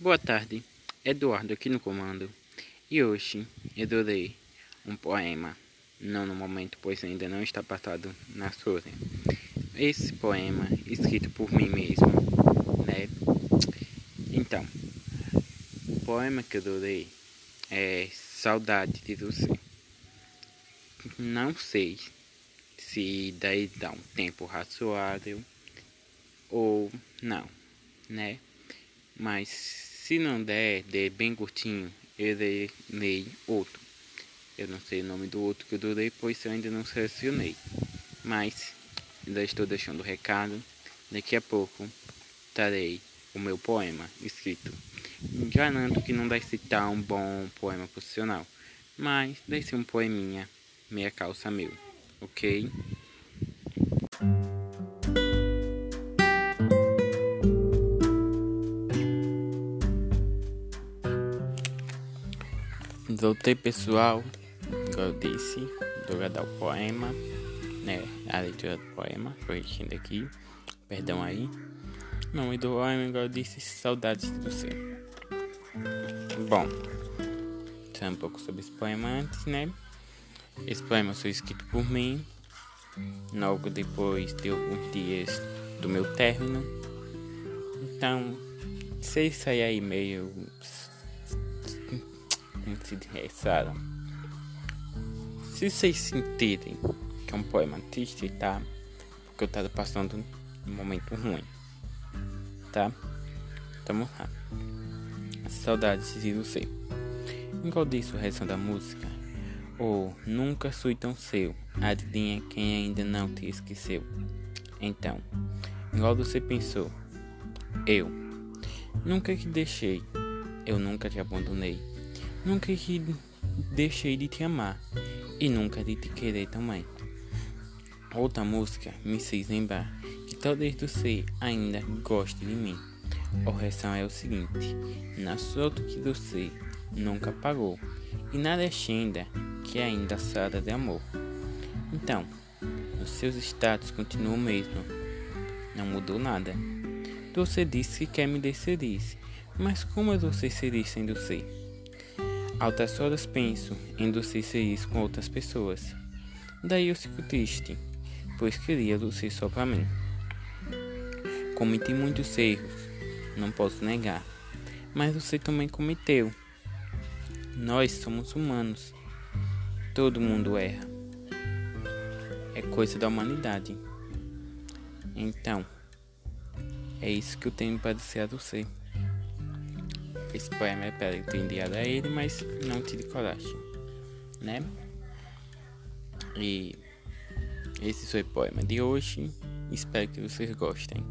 Boa tarde, Eduardo aqui no comando. E hoje eu darei um poema, não no momento, pois ainda não está passado na surra. Esse poema escrito por mim mesmo, né? Então, o poema que eu darei é Saudade de Você. Não sei se daí dá um tempo razoável ou não, né? Mas se não der, der bem curtinho, eu darei outro. Eu não sei o nome do outro que eu durei, pois eu ainda não selecionei. Mas ainda estou deixando o recado. Daqui a pouco darei o meu poema escrito. Garanto que não vai ser tão bom um poema profissional, mas vai ser um poeminha meia calça meu, ok? Voltei pessoal, como eu disse, do o poema, né? A leitura do poema, corrigindo aqui, perdão aí. Nome do poema, igual eu disse, saudades de você. Bom, um pouco sobre esse poema antes, né? Esse poema foi escrito por mim, logo depois de alguns dias do meu término. Então, se sair aí meio se interessaram. Se vocês sentirem que é um poema triste, tá? Porque eu tava passando um momento ruim, tá? Tamo lá. Saudades de você. Igual disse o resto da música. Ou oh, nunca fui tão seu. Adivinha quem ainda não te esqueceu. Então, igual você pensou. Eu nunca te deixei. Eu nunca te abandonei. Nunca que deixei de te amar e nunca de te querer também. Outra música me fez lembrar que talvez você ainda goste de mim. A reação é o seguinte: na sorte que você nunca pagou e na legenda que ainda sada de amor. Então, os seus status continuam o mesmo. Não mudou nada. Você disse que quer me descer mas como você seria sem você? Altas horas penso em ser isso com outras pessoas. Daí eu fico triste, pois queria você só para mim. Cometi muitos erros, não posso negar, mas você também cometeu. Nós somos humanos. Todo mundo erra. É coisa da humanidade. Então, é isso que eu tenho para dizer a você. Esse poema é para ter enviado a ele, mas não tive coragem, né? E esse foi o poema de hoje. Espero que vocês gostem.